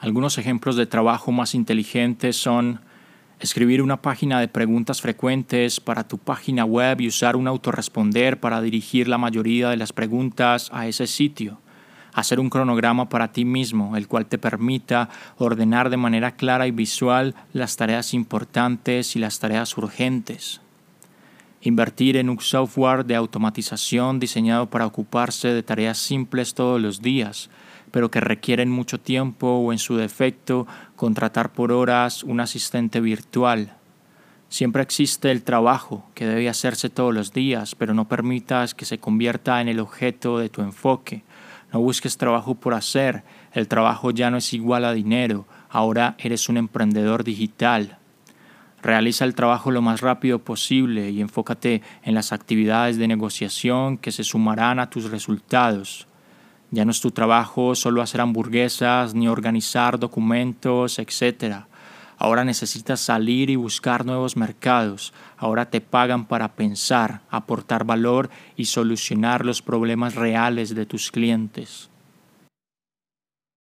Algunos ejemplos de trabajo más inteligentes son escribir una página de preguntas frecuentes para tu página web y usar un autorresponder para dirigir la mayoría de las preguntas a ese sitio. Hacer un cronograma para ti mismo, el cual te permita ordenar de manera clara y visual las tareas importantes y las tareas urgentes. Invertir en un software de automatización diseñado para ocuparse de tareas simples todos los días, pero que requieren mucho tiempo o en su defecto contratar por horas un asistente virtual. Siempre existe el trabajo que debe hacerse todos los días, pero no permitas que se convierta en el objeto de tu enfoque. No busques trabajo por hacer, el trabajo ya no es igual a dinero, ahora eres un emprendedor digital. Realiza el trabajo lo más rápido posible y enfócate en las actividades de negociación que se sumarán a tus resultados. Ya no es tu trabajo solo hacer hamburguesas ni organizar documentos, etc. Ahora necesitas salir y buscar nuevos mercados. Ahora te pagan para pensar, aportar valor y solucionar los problemas reales de tus clientes.